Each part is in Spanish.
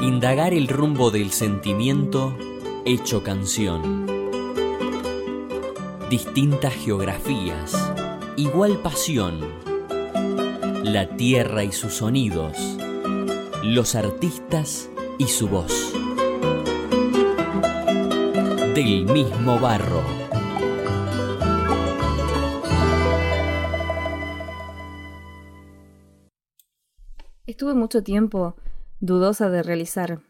Indagar el rumbo del sentimiento hecho canción. Distintas geografías, igual pasión. La tierra y sus sonidos, los artistas y su voz. Del mismo barro. Mucho tiempo dudosa de realizar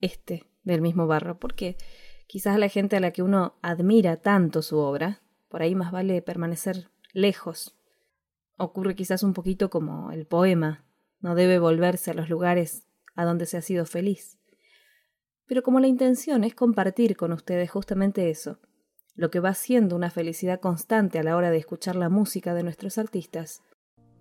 este del mismo barro, porque quizás la gente a la que uno admira tanto su obra, por ahí más vale permanecer lejos. Ocurre quizás un poquito como el poema, no debe volverse a los lugares a donde se ha sido feliz. Pero como la intención es compartir con ustedes justamente eso, lo que va siendo una felicidad constante a la hora de escuchar la música de nuestros artistas,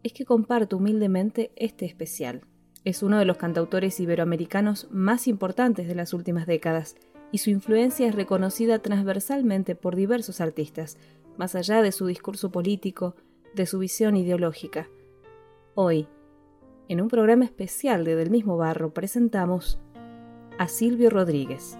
es que comparto humildemente este especial. Es uno de los cantautores iberoamericanos más importantes de las últimas décadas y su influencia es reconocida transversalmente por diversos artistas, más allá de su discurso político, de su visión ideológica. Hoy, en un programa especial de Del mismo Barro, presentamos a Silvio Rodríguez.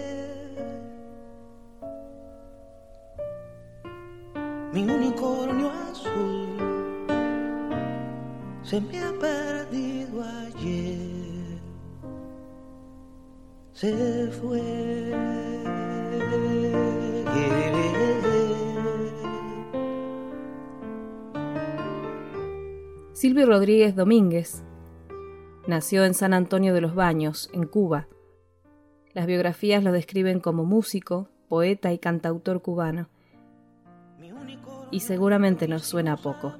Se me ha perdido ayer, se fue. Silvio Rodríguez Domínguez nació en San Antonio de los Baños, en Cuba. Las biografías lo describen como músico, poeta y cantautor cubano y seguramente nos suena poco.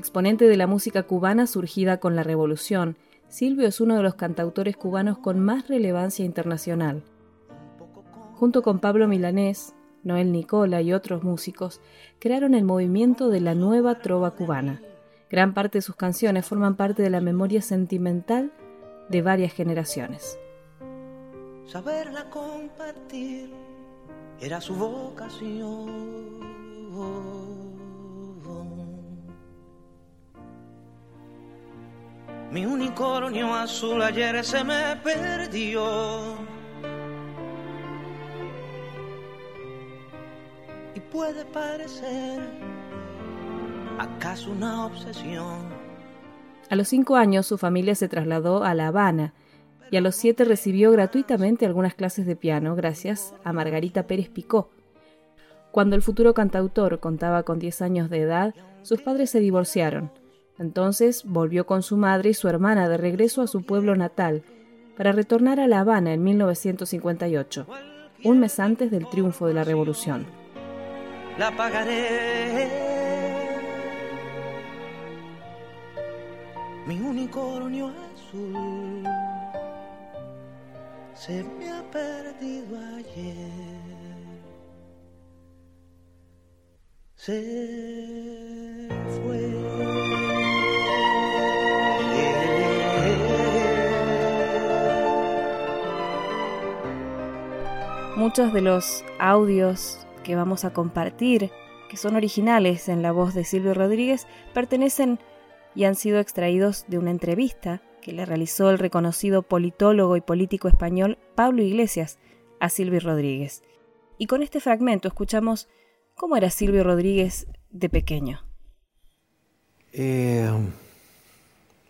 Exponente de la música cubana surgida con la Revolución, Silvio es uno de los cantautores cubanos con más relevancia internacional. Junto con Pablo Milanés, Noel Nicola y otros músicos, crearon el movimiento de la nueva trova cubana. Gran parte de sus canciones forman parte de la memoria sentimental de varias generaciones. Saberla compartir era su vocación. Mi unicornio azul ayer se me perdió. Y puede parecer acaso una obsesión. A los cinco años su familia se trasladó a La Habana y a los siete recibió gratuitamente algunas clases de piano gracias a Margarita Pérez Picó, cuando el futuro cantautor contaba con 10 años de edad, sus padres se divorciaron. Entonces volvió con su madre y su hermana de regreso a su pueblo natal, para retornar a La Habana en 1958, un mes antes del triunfo de la revolución. La pagaré. mi unicornio azul se me ha perdido ayer. Se fue. Muchos de los audios que vamos a compartir, que son originales en la voz de Silvio Rodríguez, pertenecen y han sido extraídos de una entrevista que le realizó el reconocido politólogo y político español Pablo Iglesias a Silvio Rodríguez. Y con este fragmento escuchamos cómo era Silvio Rodríguez de pequeño. Eh,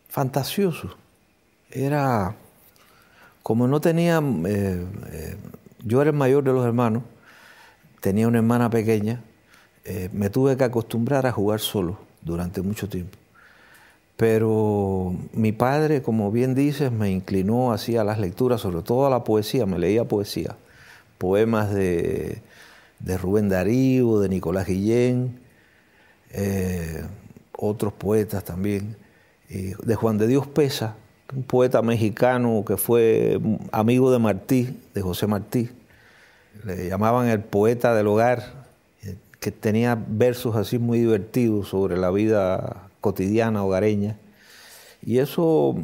fantasioso. Era como no tenía eh, eh, yo era el mayor de los hermanos, tenía una hermana pequeña, eh, me tuve que acostumbrar a jugar solo durante mucho tiempo. Pero mi padre, como bien dices, me inclinó hacia las lecturas, sobre todo a la poesía, me leía poesía, poemas de, Rubén Darío, de Nicolás Guillén, eh, otros poetas también, de Juan de Dios Pesa, un poeta mexicano que fue amigo de Martí, de José Martí. Le llamaban el poeta del hogar, que tenía versos así muy divertidos sobre la vida cotidiana hogareña. Y eso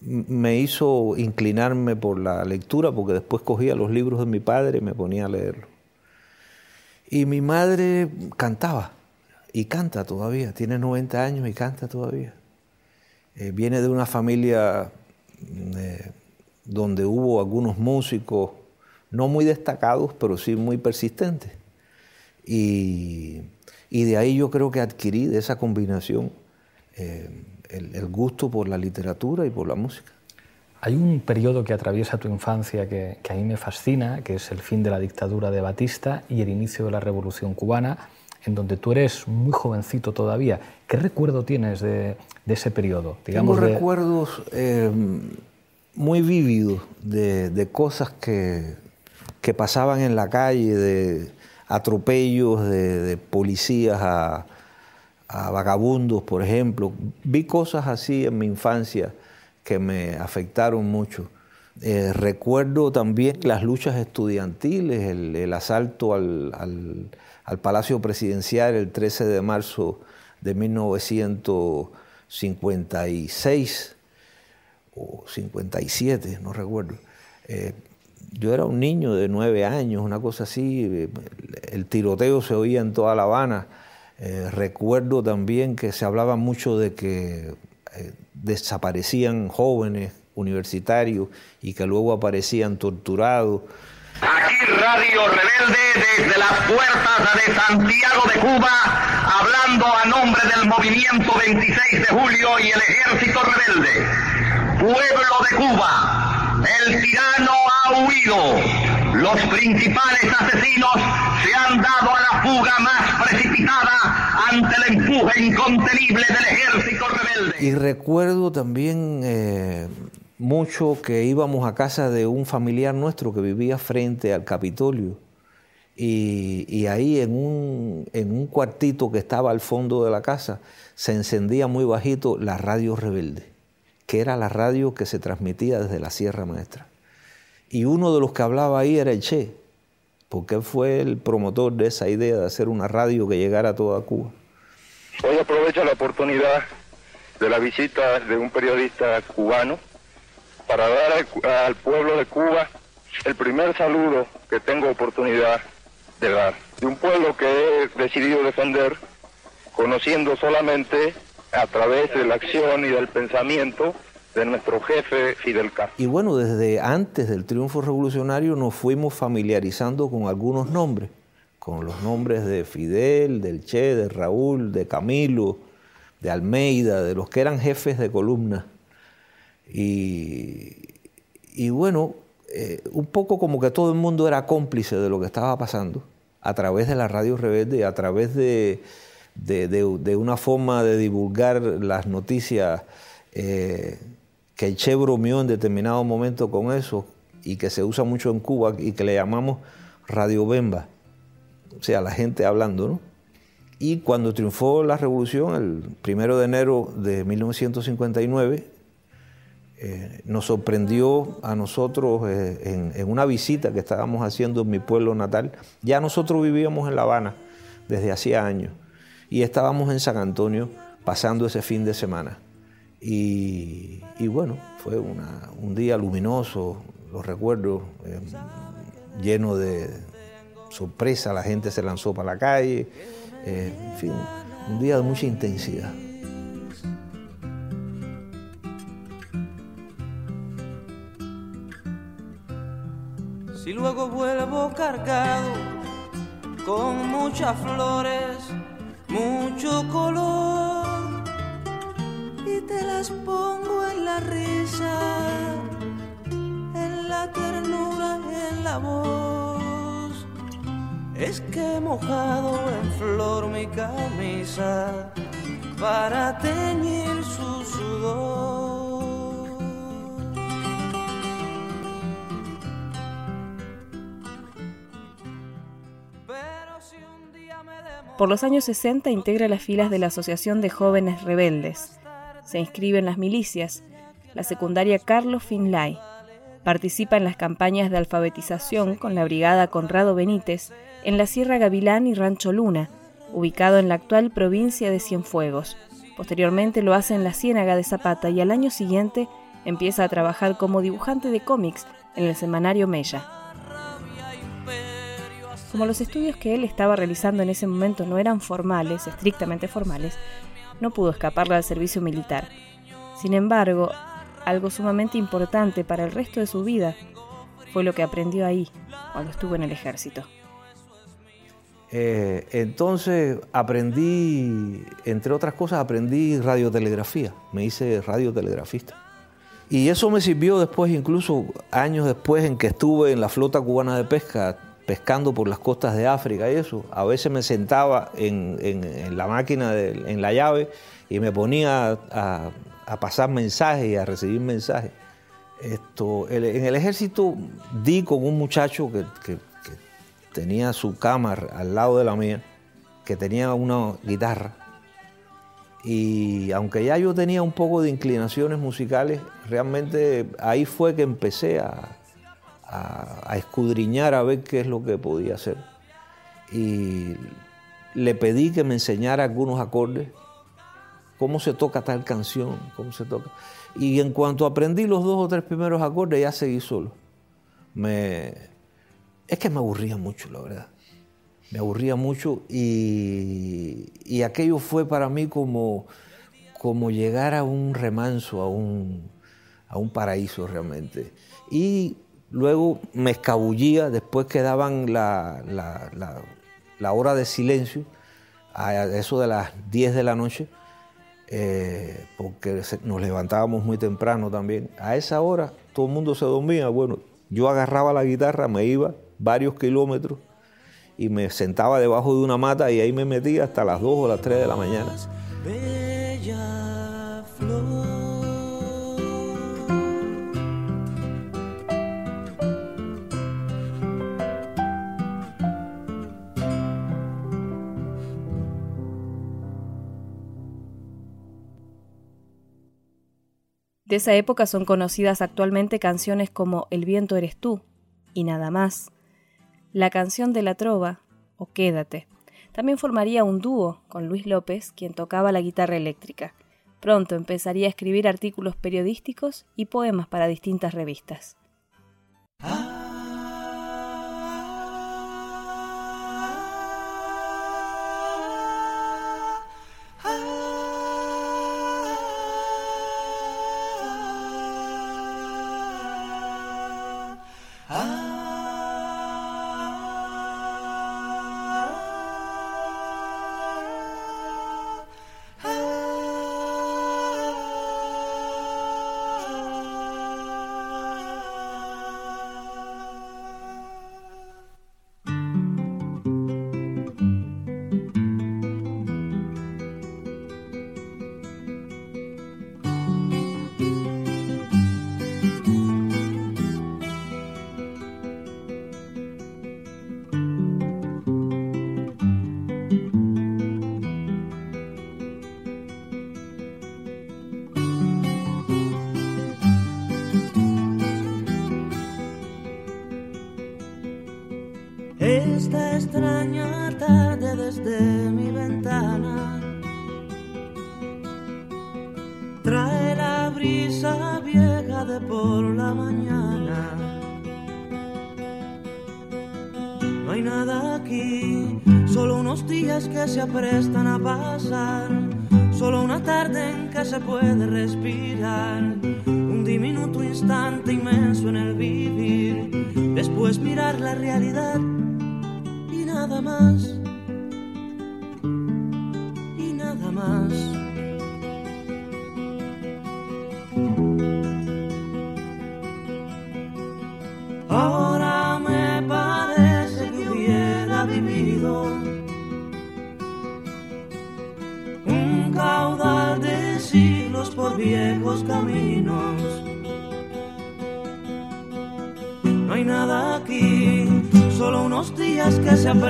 me hizo inclinarme por la lectura, porque después cogía los libros de mi padre y me ponía a leerlos. Y mi madre cantaba, y canta todavía, tiene 90 años y canta todavía. Eh, viene de una familia eh, donde hubo algunos músicos, no muy destacados, pero sí muy persistentes. Y, de ahí yo creo que adquirí de esa combinación eh, el, gusto por la literatura y por la música. Hay un periodo que atraviesa tu infancia que, que, a mí me fascina, que es el fin de la dictadura de Batista y el inicio de la Revolución Cubana, en donde tú eres muy jovencito todavía. ¿Qué recuerdo tienes de, ese periodo? Digamos Tengo recuerdos eh, muy vívidos de, cosas que, que, pasaban en la calle, de atropellos de, policías a, vagabundos, por ejemplo. Vi cosas así en mi infancia que me afectaron mucho. Eh, recuerdo también las luchas estudiantiles, el, asalto al, al Palacio Presidencial el 13 de marzo de 1956 o 57, no recuerdo. Eh, yo era un niño de nueve años, una cosa así, el tiroteo se oía en toda La Habana. Eh, recuerdo también que se hablaba mucho de que eh, desaparecían jóvenes universitarios y que luego aparecían torturados. Aquí Radio Rebelde desde las puertas de Santiago de Cuba, hablando a nombre del movimiento 26 de julio y el ejército rebelde. Pueblo de Cuba, el tirano ha huido. Los principales asesinos se han dado a la fuga más precipitada ante el empuje incontenible del ejército rebelde. Y recuerdo también... Eh mucho que íbamos a casa de un familiar nuestro que vivía frente al Capitolio. Y, ahí en un, en un, cuartito que estaba al fondo de la casa se encendía muy bajito la radio rebelde, que era la radio que se transmitía desde la Sierra Maestra. Y uno de los que hablaba ahí era el Che, porque él fue el promotor de esa idea de hacer una radio que llegara a toda Cuba. Hoy aprovecho la oportunidad de la visita de un periodista cubano para dar al, pueblo de Cuba el primer saludo que tengo oportunidad de dar. De un pueblo que he decidido defender, conociendo solamente a través de la acción y del pensamiento de nuestro jefe Fidel Castro. Y bueno, desde antes del triunfo revolucionario nos fuimos familiarizando con algunos nombres, con los nombres de Fidel, del Che, de Raúl, de Camilo, de Almeida, de los que eran jefes de columna y, bueno, eh, un poco como que todo el mundo era cómplice de lo que estaba pasando a través de la radio rebelde, a través de, una forma de divulgar las noticias eh, que el Che bromeó en determinado momento con eso y que se usa mucho en Cuba y que le llamamos Radio Bemba, o sea, la gente hablando, ¿no? Y cuando triunfó la revolución, el primero de enero de 1959, eh, nos sorprendió a nosotros eh, en, una visita que estábamos haciendo en mi pueblo natal. Ya nosotros vivíamos en La Habana desde hacía años y estábamos en San Antonio pasando ese fin de semana. Y, bueno, fue un día luminoso, lo recuerdo, eh, lleno de sorpresa, la gente se lanzó para la calle, en fin, un día de mucha intensidad. Si luego vuelvo cargado con muchas flores, mucho color, y te las pongo en la risa, en la ternura, en la voz. Es que he mojado en flor mi camisa para teñir su sudor. Por los años 60 integra las filas de la Asociación de Jóvenes Rebeldes. Se inscribe en las milicias, la secundaria Carlos Finlay. Participa en las campañas de alfabetización con la Brigada Conrado Benítez en la Sierra Gavilán y Rancho Luna, ubicado en la actual provincia de Cienfuegos. Posteriormente lo hace en la Ciénaga de Zapata y al año siguiente empieza a trabajar como dibujante de cómics en el semanario Mella. Como los estudios que él estaba realizando en ese momento no eran formales, estrictamente formales, no pudo escaparle al servicio militar. Sin embargo, algo sumamente importante para el resto de su vida fue lo que aprendió ahí, cuando estuvo en el ejército. Eh, entonces aprendí, entre otras cosas, aprendí radiotelegrafía. Me hice radiotelegrafista. Y eso me sirvió después, incluso años después en que estuve en la flota cubana de pesca, pescando por las costas de África y eso. A veces me sentaba en, la máquina, en la llave, y me ponía a, pasar mensajes y a recibir mensajes. Esto, en el ejército di con un muchacho que, tenía su cámara al lado de la mía, que tenía una guitarra. Y aunque ya yo tenía un poco de inclinaciones musicales, realmente ahí fue que empecé a, a, escudriñar a ver qué es lo que podía hacer. Y le pedí que me enseñara algunos acordes, cómo se toca tal canción, cómo se toca. Y en cuanto aprendí los dos o tres primeros acordes, ya seguí solo. Me... Es que me aburría mucho, la verdad. Me aburría mucho y, y aquello fue para mí como, como llegar a un remanso, a un, a un paraíso realmente. Y Luego me escabullía, después que daban la, hora de silencio, a eso de las 10 de la noche, eh, porque nos levantábamos muy temprano también. A esa hora todo el mundo se dormía. Bueno, yo agarraba la guitarra, me iba varios kilómetros y me sentaba debajo de una mata y ahí me metía hasta las 2 o las 3 de la mañana. De esa época son conocidas actualmente canciones como El viento eres tú y nada más. La canción de la trova o Quédate. También formaría un dúo con Luis López, quien tocaba la guitarra eléctrica. Pronto empezaría a escribir artículos periodísticos y poemas para distintas revistas. Ah.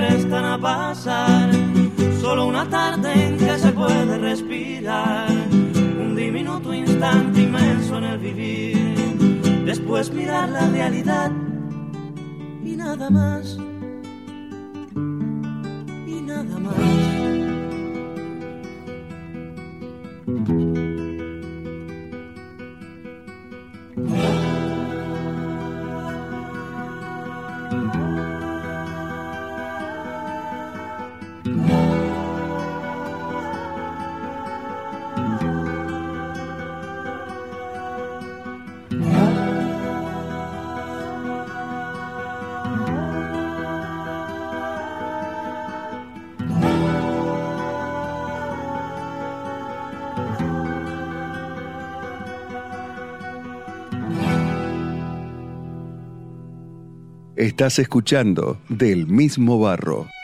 Aprestan a pasar, solo una tarde en que se puede respirar, un diminuto instante inmenso en el vivir, después mirar la realidad y nada más, y nada más. Estás escuchando Del mismo barro.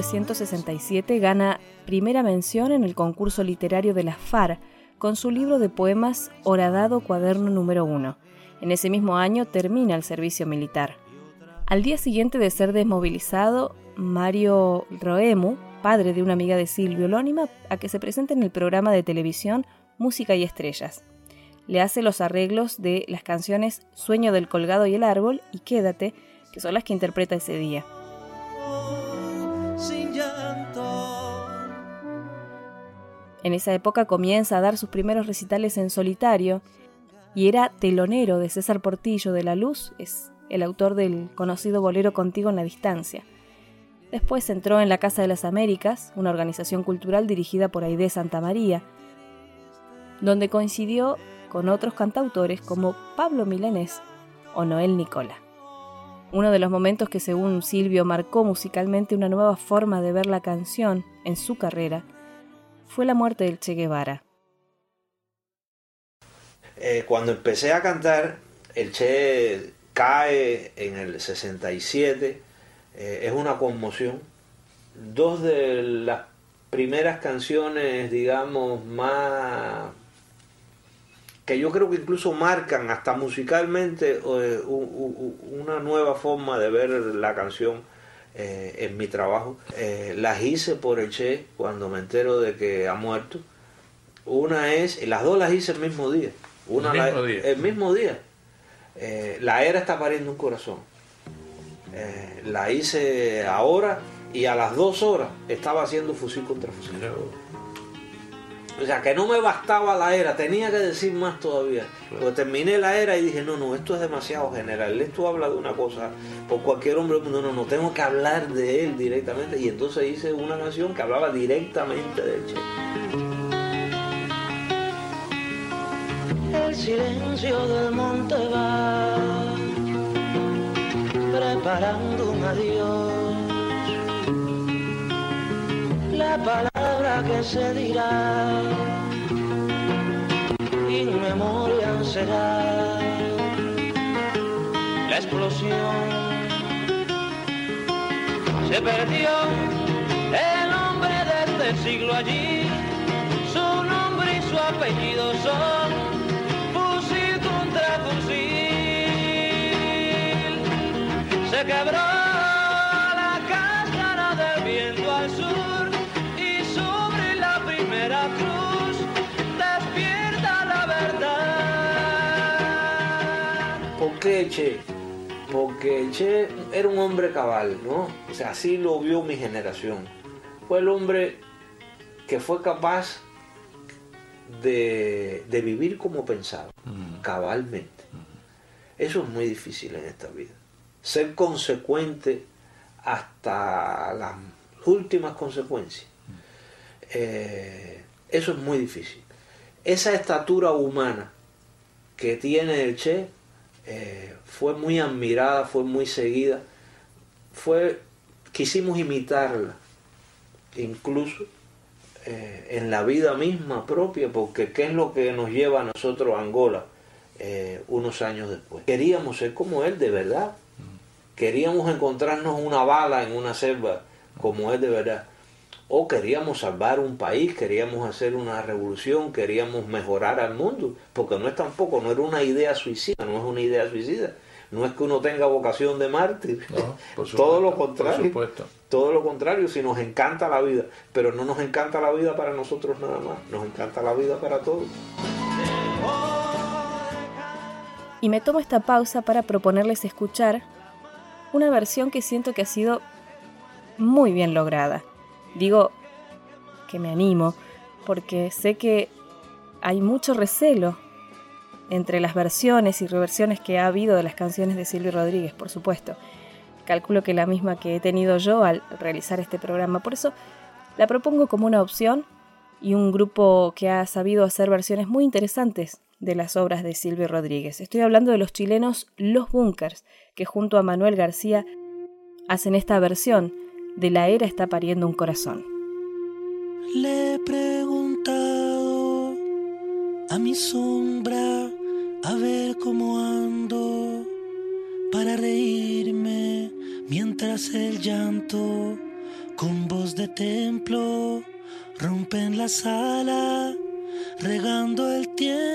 1967 gana primera mención en el concurso literario de la FAR con su libro de poemas Horadado Cuaderno número 1. En ese mismo año termina el servicio militar. Al día siguiente de ser desmovilizado, Mario Roemu, padre de una amiga de Silvio, lo a que se presente en el programa de televisión Música y Estrellas. Le hace los arreglos de las canciones Sueño del Colgado y el Árbol y Quédate, que son las que interpreta ese día. En esa época comienza a dar sus primeros recitales en solitario y era telonero de César Portillo de la Luz, es el autor del conocido bolero Contigo en la Distancia. Después entró en la Casa de las Américas, una organización cultural dirigida por Aide Santa María, donde coincidió con otros cantautores como Pablo Milanés o Noel Nicola. Uno de los momentos que según Silvio marcó musicalmente una nueva forma de ver la canción en su carrera fue la muerte del Che Guevara. Eh, cuando empecé a cantar, el Che cae en el 67, eh, es una conmoción. Dos de las primeras canciones, digamos, más que yo creo que incluso marcan hasta musicalmente eh, una nueva forma de ver la canción eh, en mi trabajo. Eh, las hice por el Che cuando me entero de que ha muerto. Una es, y las dos las hice el mismo día. Una El la- mismo día. el mismo día. Eh, la era está pariendo un corazón. Eh, la hice ahora y a las dos horas estaba haciendo fusil contra fusil. O sea, que no me bastaba la era, tenía que decir más todavía. Porque terminé la era y dije, no, no, esto es demasiado general. Esto habla de una cosa por cualquier hombre del mundo. No, no, tengo que hablar de él directamente. Y entonces hice una canción que hablaba directamente del Che. El silencio del monte va preparando un adiós. La palabra que se dirá, in memoria será la explosión. Se perdió el hombre de este siglo allí, su nombre y su apellido son fusil contra fusil. Se quebró qué Che? Porque Che era un hombre cabal, ¿no? O sea, así lo vio mi generación. Fue el hombre que fue capaz de, de vivir como pensaba, cabalmente. Eso es muy difícil en esta vida. Ser consecuente hasta las últimas consecuencias. Eh, eso es muy difícil. Esa estatura humana que tiene el Che eh, fue muy admirada, fue muy seguida. Fue, quisimos imitarla, incluso eh, en la vida misma propia, porque ¿qué es lo que nos lleva a nosotros a Angola eh, unos años después? Queríamos ser como él de verdad. Queríamos encontrarnos una bala en una selva como él de verdad. O queríamos salvar un país, queríamos hacer una revolución, queríamos mejorar al mundo, porque no es tampoco, no era una idea suicida, no es una idea suicida. No es que uno tenga vocación de mártir, No, todo lo contrario. por supuesto. Todo lo contrario, si nos encanta la vida, pero no nos encanta la vida para nosotros nada más, nos encanta la vida para todos. Y me tomo esta pausa para proponerles escuchar una versión que siento que ha sido muy bien lograda. Digo que me animo porque sé que hay mucho recelo entre las versiones y reversiones que ha habido de las canciones de Silvio Rodríguez, por supuesto. Calculo que la misma que he tenido yo al realizar este programa. Por eso la propongo como una opción y un grupo que ha sabido hacer versiones muy interesantes de las obras de Silvio Rodríguez. Estoy hablando de los chilenos Los Bunkers, que junto a Manuel García hacen esta versión de La Era está pariendo un corazón. Le he preguntado a mi sombra a ver cómo ando para reírme mientras el llanto con voz de templo rompe en la sala regando el tiempo.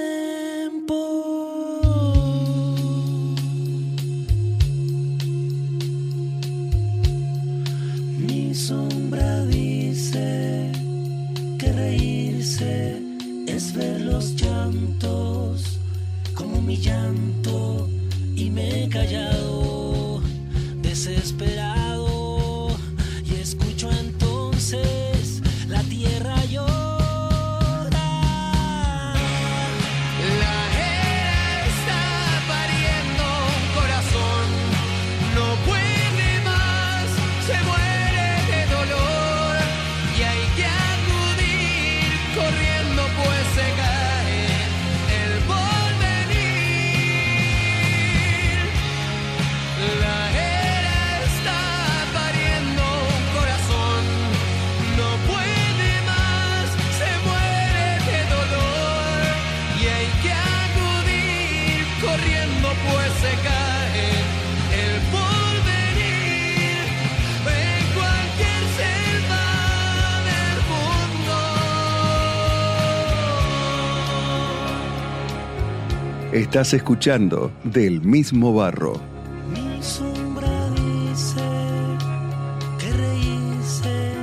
Estás escuchando Del mismo barro. Mi sombra dice que reírse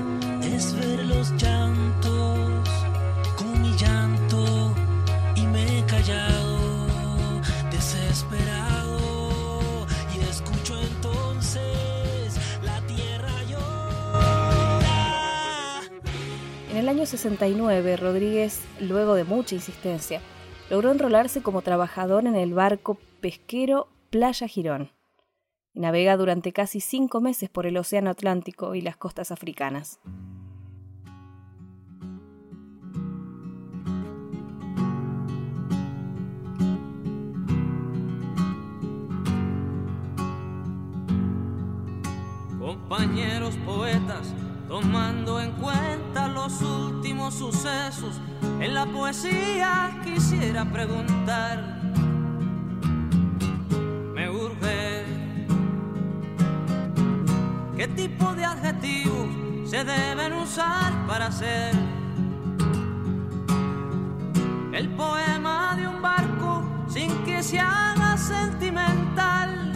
es ver los llantos como mi llanto y me he callado desesperado y escucho entonces la tierra llora. En el año 69, Rodríguez, luego de mucha insistencia, logró enrolarse como trabajador en el barco pesquero Playa Girón. Y navega durante casi cinco meses por el Océano Atlántico y las costas africanas. Compañeros poetas, tomando en cuenta los últimos sucesos, en la poesía quisiera preguntar. Me urge. ¿Qué tipo de adjetivos se deben usar para hacer el poema de un barco sin que se haga sentimental?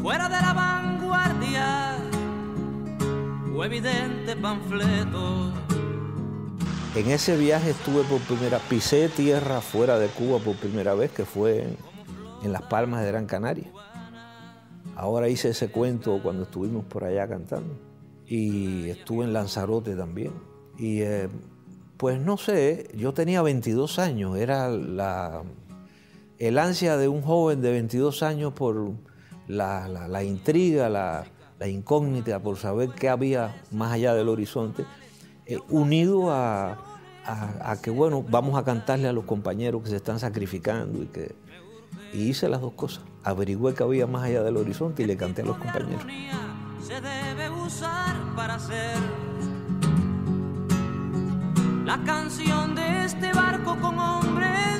Fuera de la vanguardia o evidente panfleto. En ese viaje estuve por primera, pisé tierra fuera de Cuba por primera vez, que fue en, Las Palmas de Gran Canaria. Ahora hice ese cuento cuando estuvimos por allá cantando. Y estuve en Lanzarote también. Y eh, pues no sé, yo tenía 22 años, era la, el ansia de un joven de 22 años por la, la- la intriga, la, la incógnita, por saber qué había más allá del horizonte, eh, unido a, que, bueno, vamos a cantarle a los compañeros que se están sacrificando y que... Y hice las dos cosas. Averigüé qué había más allá del horizonte y le canté a los compañeros. se debe usar para hacer la canción de este barco con hombres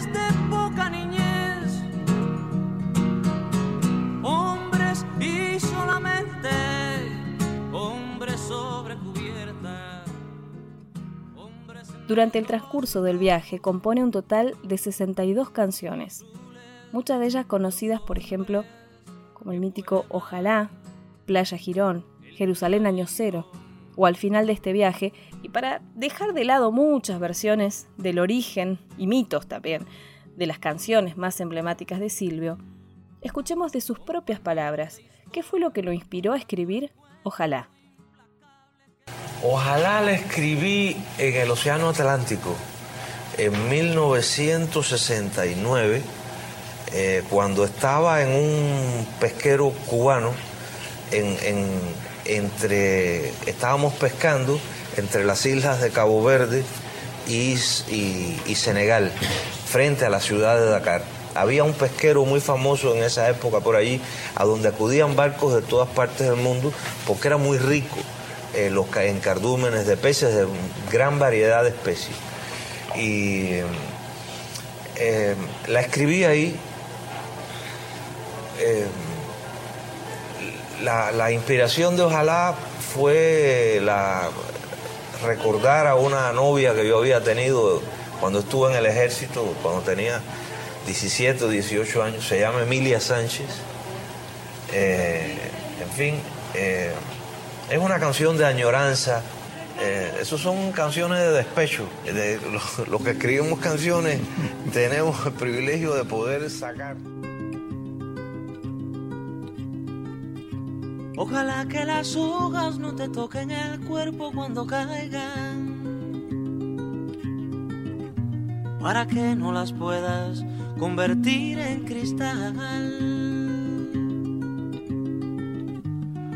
Durante el transcurso del viaje compone un total de 62 canciones, muchas de ellas conocidas, por ejemplo, como el mítico Ojalá, Playa Girón, Jerusalén Año Cero, o al final de este viaje, y para dejar de lado muchas versiones del origen y mitos también de las canciones más emblemáticas de Silvio, escuchemos de sus propias palabras qué fue lo que lo inspiró a escribir Ojalá. Ojalá la escribí en el Océano Atlántico en 1969, eh, cuando estaba en un pesquero cubano, en- en- entre, estábamos pescando entre las islas de Cabo Verde y, y- y Senegal, frente a la ciudad de Dakar. Había un pesquero muy famoso en esa época por allí, a donde acudían barcos de todas partes del mundo, porque era muy rico eh, los en cardúmenes de peces de gran variedad de especies. Y eh, la escribí ahí. eh, la, la inspiración de Ojalá fue recordar a una novia que yo había tenido cuando estuve en el ejército, cuando tenía 17 o 18 años, se llama Emilia Sánchez. En fin, es una canción de añoranza. Eh, esos son canciones de despecho. De, los, los que escribimos canciones tenemos el privilegio de poder sacar. Ojalá que las hojas no te toquen el cuerpo cuando caigan. Para que no las puedas convertir en cristal.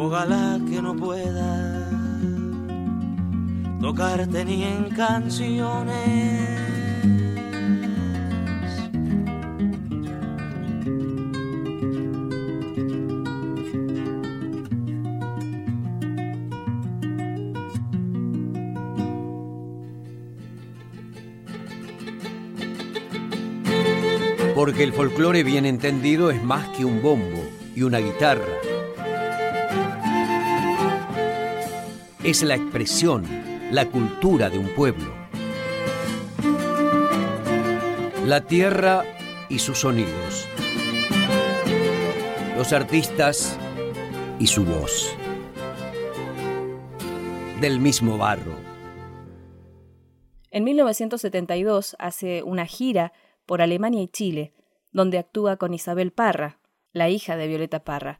Ojalá que no pueda tocarte ni en canciones. Porque el folclore bien entendido es más que un bombo y una guitarra. Es la expresión, la cultura de un pueblo. La tierra y sus sonidos. Los artistas y su voz. Del mismo barro. En 1972 hace una gira por Alemania y Chile, donde actúa con Isabel Parra, la hija de Violeta Parra.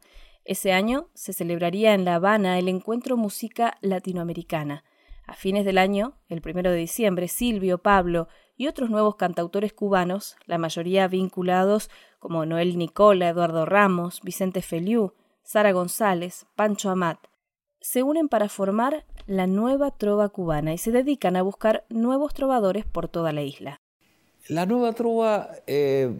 Ese año se celebraría en La Habana el encuentro Música Latinoamericana. A fines del año, el primero de diciembre, Silvio, Pablo y otros nuevos cantautores cubanos, la mayoría vinculados como Noel Nicola, Eduardo Ramos, Vicente Feliú, Sara González, Pancho Amat, se unen para formar la nueva trova cubana y se dedican a buscar nuevos trovadores por toda la isla. La nueva trova eh,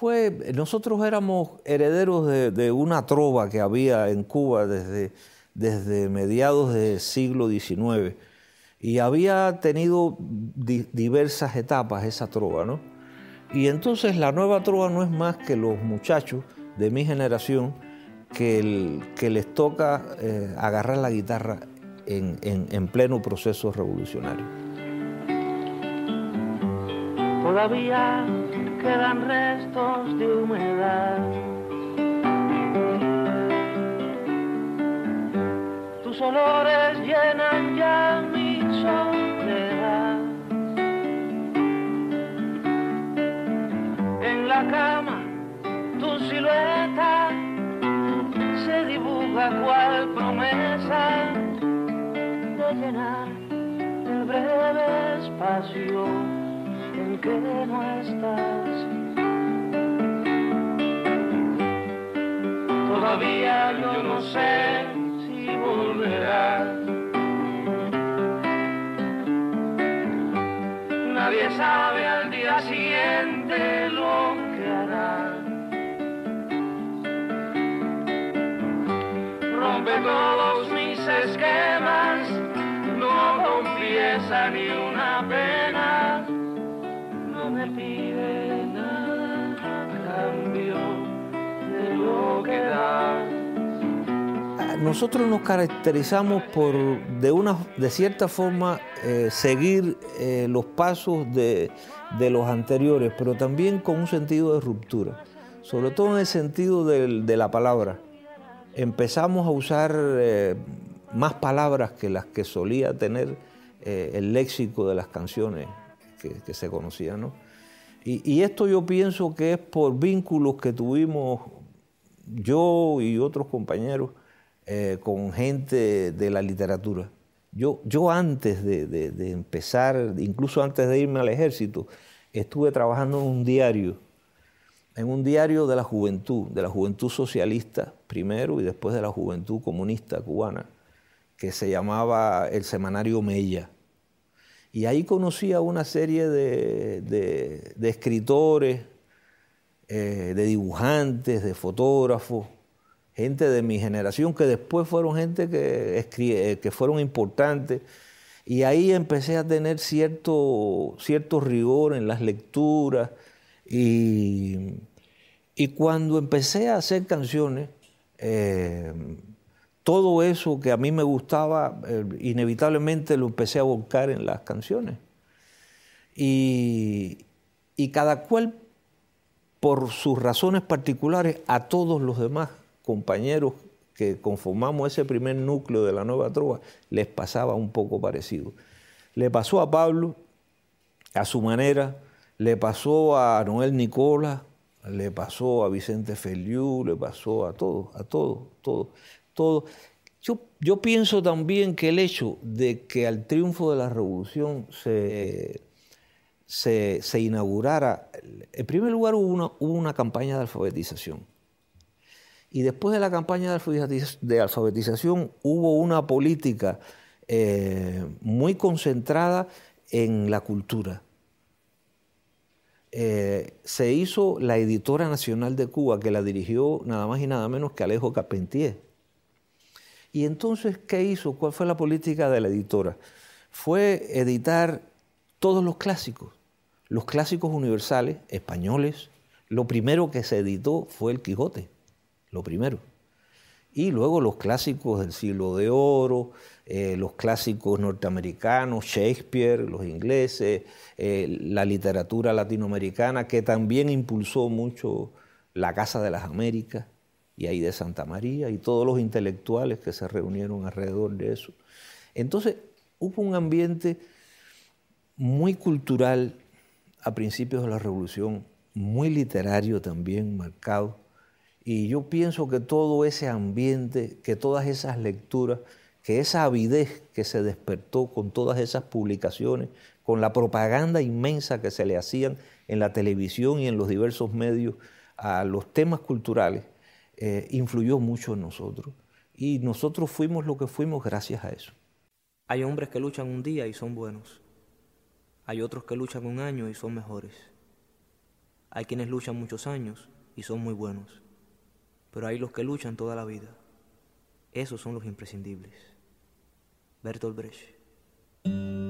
fue, nosotros éramos herederos de, una trova que había en Cuba desde, desde mediados del siglo XIX y había tenido diversas etapas esa trova, ¿no? Y entonces la nueva trova no es más que los muchachos de mi generación que, que les toca eh, agarrar la guitarra en pleno proceso revolucionario. Todavía quedan restos de humedad. Tus olores llenan ya mi soledad. En la cama tu silueta se dibuja cual promesa de llenar el breve espacio que no estás. Todavía yo no sé si volverás. Nadie sabe al día siguiente lo que hará. Rompe todos Nosotros nos caracterizamos por, de, una, de cierta forma, eh, seguir eh, los pasos de, de, los anteriores, pero también con un sentido de ruptura, sobre todo en el sentido de, la palabra. Empezamos a usar eh, más palabras que las que solía tener el léxico de las canciones que, se conocían. ¿no? Y, esto yo pienso que es por vínculos que tuvimos yo y otros compañeros eh, con gente de la literatura. Yo, yo antes de, empezar, incluso antes de irme al ejército, estuve trabajando en un diario, en un diario de la juventud, de la juventud socialista primero y después de la juventud comunista cubana, que se llamaba el Semanario Mella. Y ahí conocí a una serie de, escritores, eh, de dibujantes, de fotógrafos, gente de mi generación que después fueron gente que, eh, que fueron importantes. Y ahí empecé a tener cierto, cierto rigor en las lecturas. Y, y cuando empecé a hacer canciones, eh, todo eso que a mí me gustaba, eh, inevitablemente lo empecé a volcar en las canciones. Y, y cada cual, por sus razones particulares, a todos los demás compañeros que conformamos ese primer núcleo de la nueva trova, les pasaba un poco parecido. Le pasó a Pablo, a su manera, le pasó a Noel Nicola, le pasó a Vicente Feliu, le pasó a todos, a todos, todos, todos. Yo, yo pienso también que el hecho de que al triunfo de la revolución se, se, inaugurara, en primer lugar una, hubo una campaña de alfabetización. Y después de la campaña de alfabetización hubo una política eh, muy concentrada en la cultura. Eh, se hizo la editora nacional de Cuba, que la dirigió nada más y nada menos que Alejo Carpentier. Y entonces, ¿qué hizo? ¿Cuál fue la política de la editora? Fue editar todos los clásicos, los clásicos universales, españoles. Lo primero que se editó fue el Quijote lo primero. Y luego los clásicos del siglo de oro, eh, los clásicos norteamericanos, Shakespeare, los ingleses, eh, la literatura latinoamericana, que también impulsó mucho la Casa de las Américas y ahí de Santa María y todos los intelectuales que se reunieron alrededor de eso. Entonces hubo un ambiente muy cultural a principios de la Revolución, muy literario también marcado y yo pienso que todo ese ambiente, que todas esas lecturas, que esa avidez que se despertó con todas esas publicaciones, con la propaganda inmensa que se le hacían en la televisión y en los diversos medios a los temas culturales, eh, influyó mucho en nosotros. Y nosotros fuimos lo que fuimos gracias a eso. Hay hombres que luchan un día y son buenos. Hay otros que luchan un año y son mejores. Hay quienes luchan muchos años y son muy buenos pero hay los que luchan toda la vida. Esos son los imprescindibles. Bertolt Brecht.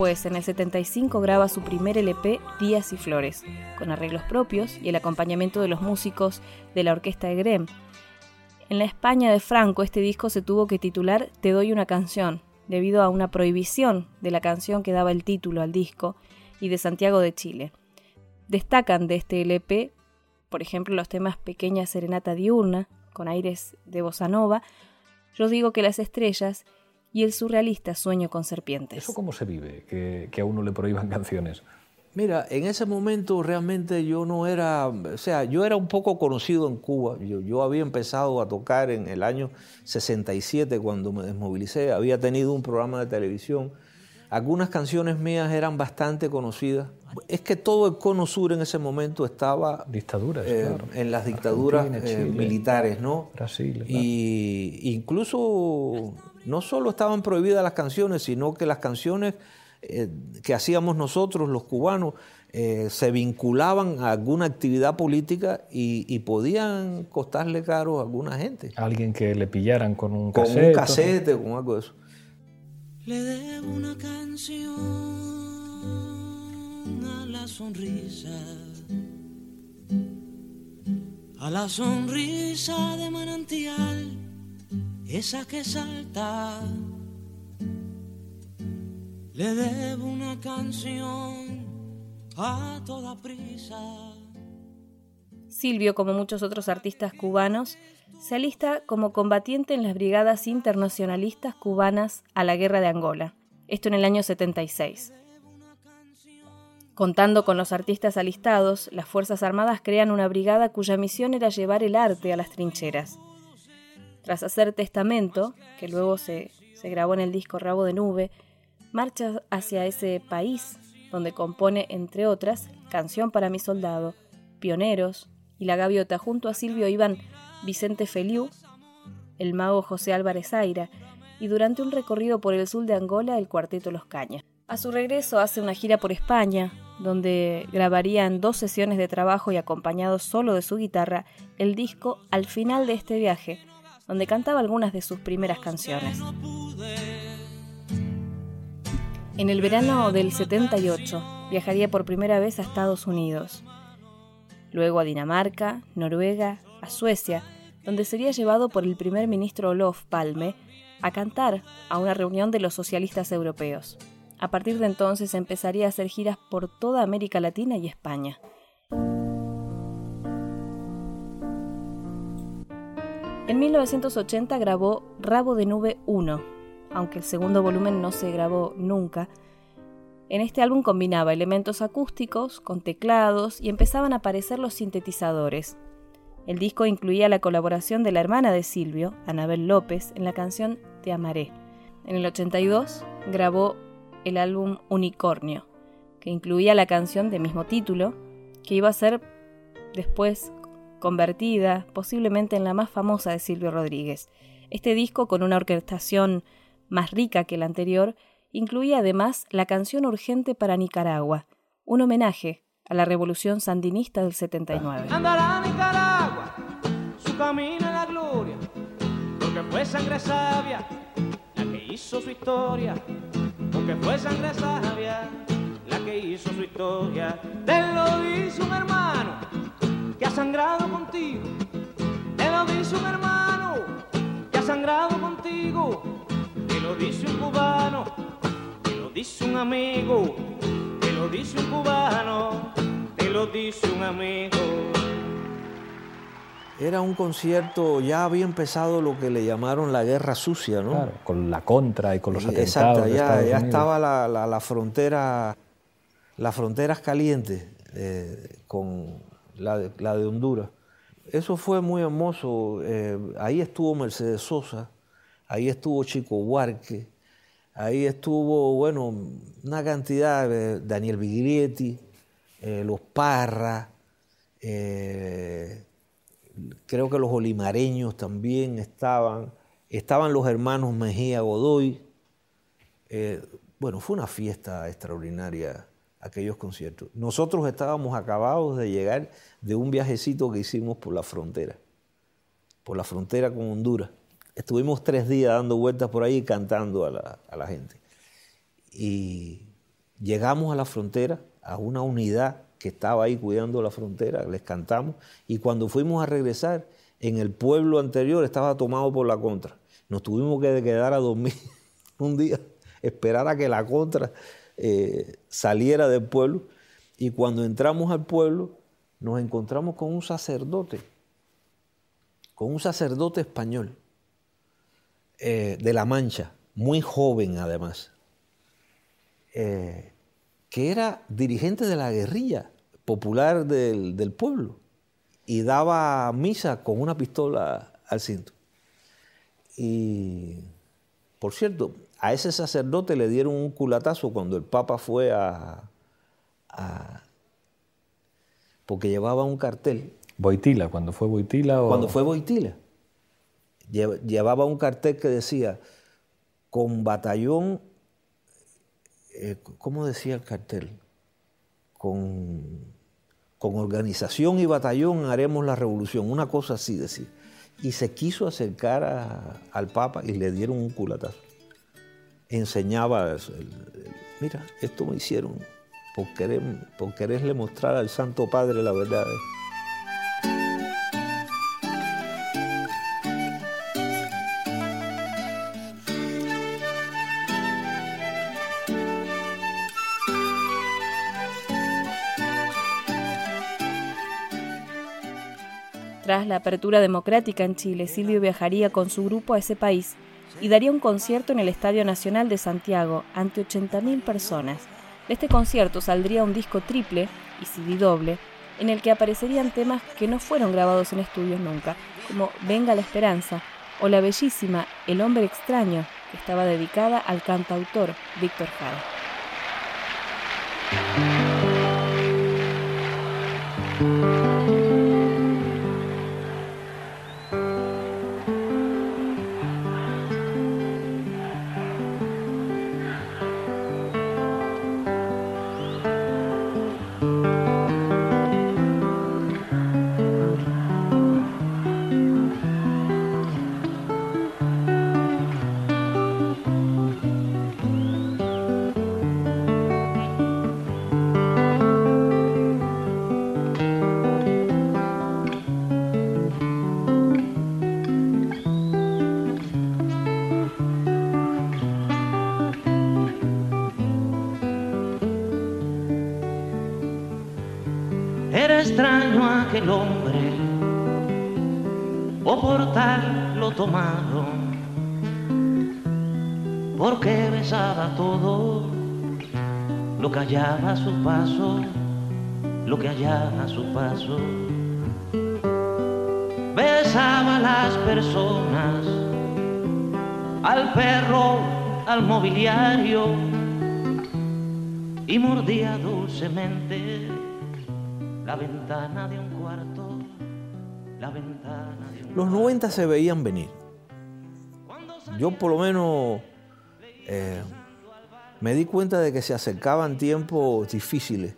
Después, en el 75, graba su primer LP Días y Flores, con arreglos propios y el acompañamiento de los músicos de la orquesta de Grem. En la España de Franco, este disco se tuvo que titular Te doy una canción, debido a una prohibición de la canción que daba el título al disco, y de Santiago de Chile. Destacan de este LP, por ejemplo, los temas Pequeña Serenata Diurna, con aires de bossa nova, Yo digo que las estrellas y el surrealista Sueño con serpientes. ¿Eso cómo se vive? Que, que a uno le prohíban canciones. Mira, en ese momento realmente yo no era, o sea, yo era un poco conocido en Cuba. Yo, yo, había empezado a tocar en el año 67 cuando me desmovilicé. Había tenido un programa de televisión. Algunas canciones mías eran bastante conocidas. Es que todo el cono sur en ese momento estaba dictaduras, eh, claro. en las dictaduras eh, militares, ¿no? Brasil. Claro. Y incluso no solo estaban prohibidas las canciones, sino que las canciones eh, que hacíamos nosotros, los cubanos, eh, se vinculaban a alguna actividad política y, y, podían costarle caro a alguna gente. Alguien que le pillaran con un con casete. un casete, con algo de eso. Le debo una canción a la sonrisa, a la sonrisa de manantial, esa que salta. Le debo una canción a toda prisa. Silvio, como muchos otros artistas cubanos, se alista como combatiente en las brigadas internacionalistas cubanas a la guerra de Angola, esto en el año 76. Contando con los artistas alistados, las Fuerzas Armadas crean una brigada cuya misión era llevar el arte a las trincheras. Tras hacer testamento, que luego se, se grabó en el disco Rabo de Nube, marcha hacia ese país donde compone, entre otras, Canción para mi soldado, Pioneros y La Gaviota. Junto a Silvio iban Vicente Feliu, el mago José Álvarez Aira y durante un recorrido por el sur de Angola el cuarteto Los Cañas. A su regreso hace una gira por España, donde grabaría en dos sesiones de trabajo y acompañado solo de su guitarra el disco Al final de este viaje, donde cantaba algunas de sus primeras canciones. En el verano del 78 viajaría por primera vez a Estados Unidos, luego a Dinamarca, Noruega, a Suecia, donde sería llevado por el primer ministro Olof Palme a cantar a una reunión de los socialistas europeos. A partir de entonces empezaría a hacer giras por toda América Latina y España. En 1980 grabó Rabo de Nube 1, aunque el segundo volumen no se grabó nunca. En este álbum combinaba elementos acústicos con teclados y empezaban a aparecer los sintetizadores. El disco incluía la colaboración de la hermana de Silvio, Anabel López, en la canción Te amaré. En el 82 grabó el álbum Unicornio, que incluía la canción de mismo título, que iba a ser después convertida posiblemente en la más famosa de Silvio Rodríguez. Este disco, con una orquestación más rica que el anterior, incluía además la canción urgente para Nicaragua, un homenaje a la revolución sandinista del 79. Andará Nicaragua, su camino en la gloria, porque fue sangre sabia la que hizo su historia, porque fue sangre sabia la que hizo su historia. Te lo dice un hermano que ha sangrado contigo, te lo dice un hermano que ha sangrado contigo, te lo dice un cubano, te lo dice un amigo, te lo dice un cubano, te lo dice un amigo. Era un concierto, ya había empezado lo que le llamaron la guerra sucia, ¿no? Claro, con la contra y con los atentados. Exacto, ya, ya estaba la, la, la frontera, las fronteras calientes eh, con la de, Honduras. Eso fue muy hermoso. Eh, ahí estuvo Mercedes Sosa, ahí estuvo Chico Huarque, ahí estuvo, bueno, una cantidad, de Daniel Vigrietti, eh, Los Parra, eh, creo que los olimareños también estaban, estaban los hermanos Mejía Godoy. Eh, bueno, fue una fiesta extraordinaria aquellos conciertos. Nosotros estábamos acabados de llegar de un viajecito que hicimos por la frontera, por la frontera con Honduras. Estuvimos tres días dando vueltas por ahí y cantando a la, gente. Y llegamos a la frontera, a una unidad que estaba ahí cuidando la frontera, les cantamos, y cuando fuimos a regresar, en el pueblo anterior estaba tomado por la contra. Nos tuvimos que quedar a dormir un día, esperar a que la contra eh, saliera del pueblo. Y cuando entramos al pueblo, nos encontramos con un sacerdote, con un sacerdote español eh, de La Mancha, muy joven además, eh, que era dirigente de la guerrilla popular del, del pueblo y daba misa con una pistola al cinto. Y, por cierto, a ese sacerdote le dieron un culatazo cuando el Papa fue a, porque llevaba un cartel. Boitila, cuando fue Boitila o... Cuando fue Boitila. Llevaba un cartel que decía, con batallón, eh, ¿cómo decía el cartel? Con, con organización y batallón haremos la revolución, una cosa así decía. Y se quiso acercar al Papa y le dieron un culatazo enseñaba, mira, esto me hicieron por, querer, por quererle mostrar al Santo Padre la verdad. Tras la apertura democrática en Chile, Silvio viajaría con su grupo a ese país y daría un concierto en el Estadio Nacional de Santiago ante 80.000 personas. De este concierto saldría un disco triple y CD doble en el que aparecerían temas que no fueron grabados en estudios nunca, como Venga la Esperanza o la bellísima El Hombre Extraño, que estaba dedicada al cantautor Víctor Jara. Todo lo que hallaba a su paso, lo que hallaba a su paso. Besaba a las personas, al perro, al mobiliario, y mordía dulcemente la ventana de un los 90 se veían venir. Yo por lo menos eh, me di cuenta de que se acercaban tiempos difíciles.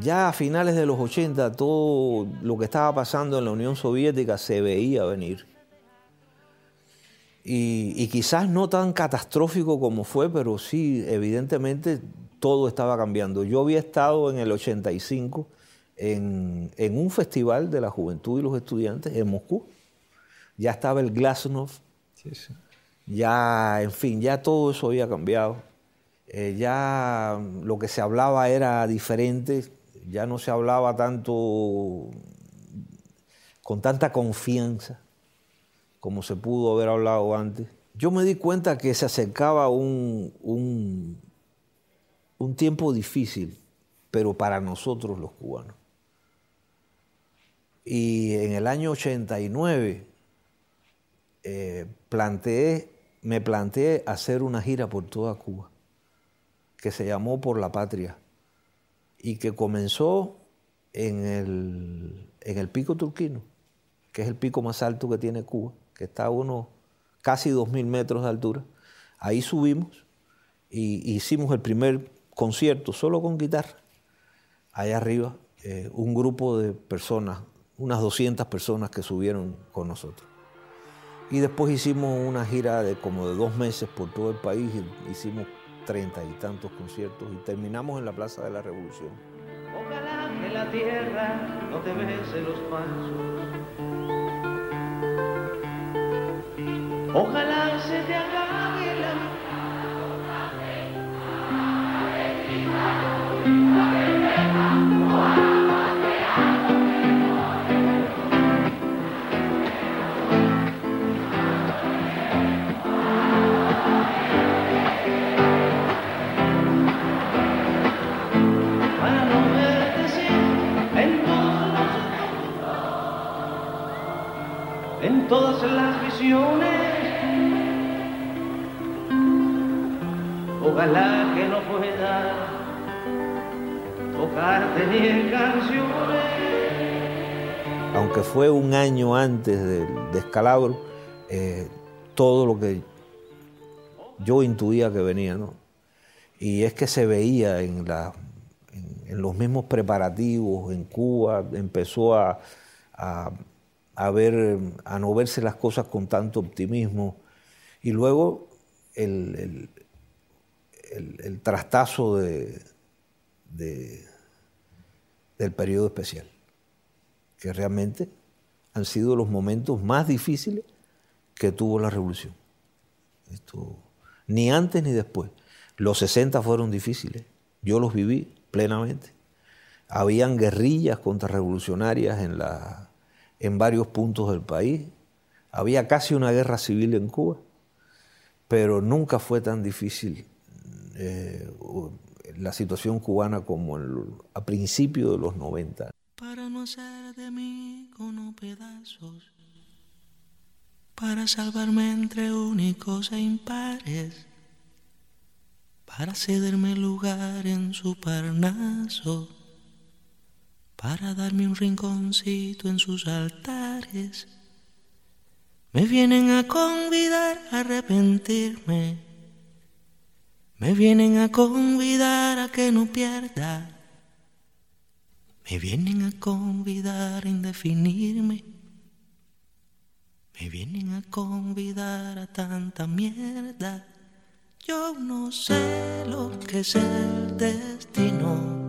Ya a finales de los 80 todo lo que estaba pasando en la Unión Soviética se veía venir. Y, y, quizás no tan catastrófico como fue, pero sí, evidentemente todo estaba cambiando. Yo había estado en el 85 en, un festival de la juventud y los estudiantes en Moscú. Ya estaba el Glasnost, ya, en fin, ya todo eso había cambiado. Eh, ya lo que se hablaba era diferente, ya no se hablaba tanto con tanta confianza como se pudo haber hablado antes. Yo me di cuenta que se acercaba un, un, un tiempo difícil, pero para nosotros los cubanos. Y en el año 89 eh, me planteé hacer una gira por toda Cuba, que se llamó Por la Patria, y que comenzó en el, en el pico turquino, que es el pico más alto que tiene Cuba, que está a unos casi 2.000 metros de altura. Ahí subimos y hicimos el primer concierto solo con guitarra. Allá arriba, eh, un grupo de personas unas 200 personas que subieron con nosotros. Y después hicimos una gira de como de dos meses por todo el país, hicimos treinta y tantos conciertos y terminamos en la Plaza de la Revolución. Ojalá que la tierra no te bese los pasos. Ojalá se te acabe la... Que no pueda tocarte ni en. Aunque fue un año antes del descalabro, eh, todo lo que yo intuía que venía, ¿no? Y es que se veía en, los mismos preparativos en Cuba, empezó a, ver, a no verse las cosas con tanto optimismo. Y luego el, trastazo de, del periodo especial, que realmente han sido los momentos más difíciles que tuvo la revolución. Esto, ni antes ni después. Los 60 fueron difíciles, yo los viví plenamente. Habían guerrillas contrarrevolucionarias en, la, en varios puntos del país. Había casi una guerra civil en Cuba, pero nunca fue tan difícil eh, la situación cubana como a principios de los 90. Para no hacer de mí con pedazos, para salvarme entre únicos e impares, para cederme lugar en su parnaso, para darme un rinconcito en sus altares. Me vienen a convidar a arrepentirme me vienen a convidar a que no pierda. Me vienen a convidar a indefinirme. Me vienen a convidar a tanta mierda. Yo no sé lo que es el destino.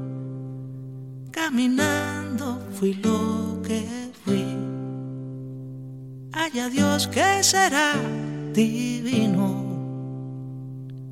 Caminando fui lo que fui. Haya Dios que será divino.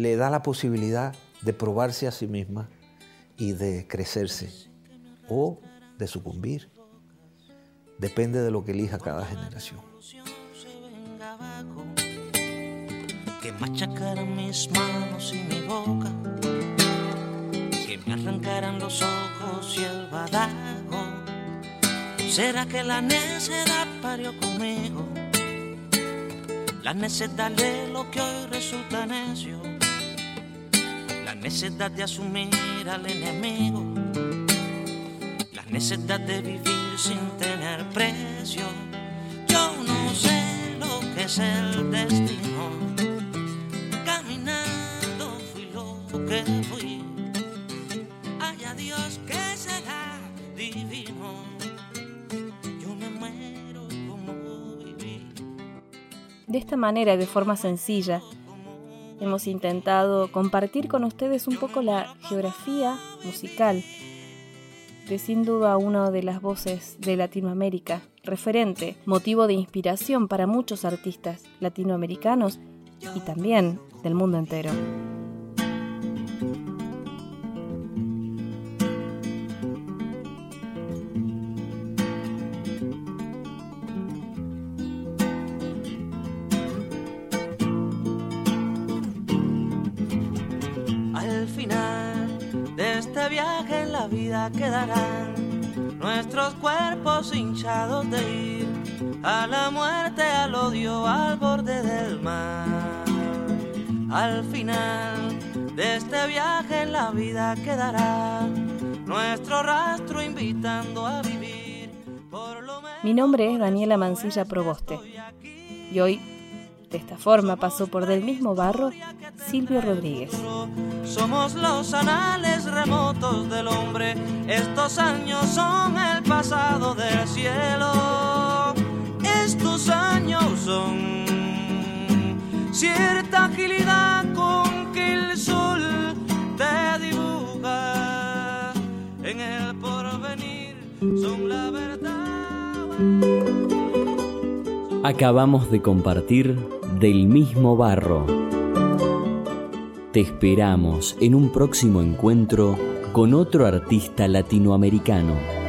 le da la posibilidad de probarse a sí misma y de crecerse o de sucumbir. Depende de lo que elija cada generación. Que mis manos y mi boca me arrancarán los ojos y el badajo. ¿Será que la necedad parió conmigo? La necedad de lo que hoy resulta necio. La necedad de asumir al enemigo. La necedad de vivir sin tener precio. Yo no sé lo que es el destino. Caminando fui lo que fui. Haya Dios que será divino. Yo me muero como viví. De esta manera, de forma sencilla, hemos intentado compartir con ustedes un poco la geografía musical de sin duda una de las voces de Latinoamérica, referente, motivo de inspiración para muchos artistas latinoamericanos y también del mundo entero. Quedarán nuestros cuerpos hinchados de ir a la muerte, al odio, al borde del mar. Al final de este viaje en la vida quedará nuestro rastro invitando a vivir. Por lo menos Mi nombre es Daniela Mancilla Proboste y hoy, de esta forma, pasó por del mismo barro Silvio Rodríguez. Somos los anales remotos del hombre. Estos años son el pasado del cielo. Estos años son cierta agilidad con que el sol te dibuja. En el porvenir son la verdad. Acabamos de compartir del mismo barro. Te esperamos en un próximo encuentro con otro artista latinoamericano.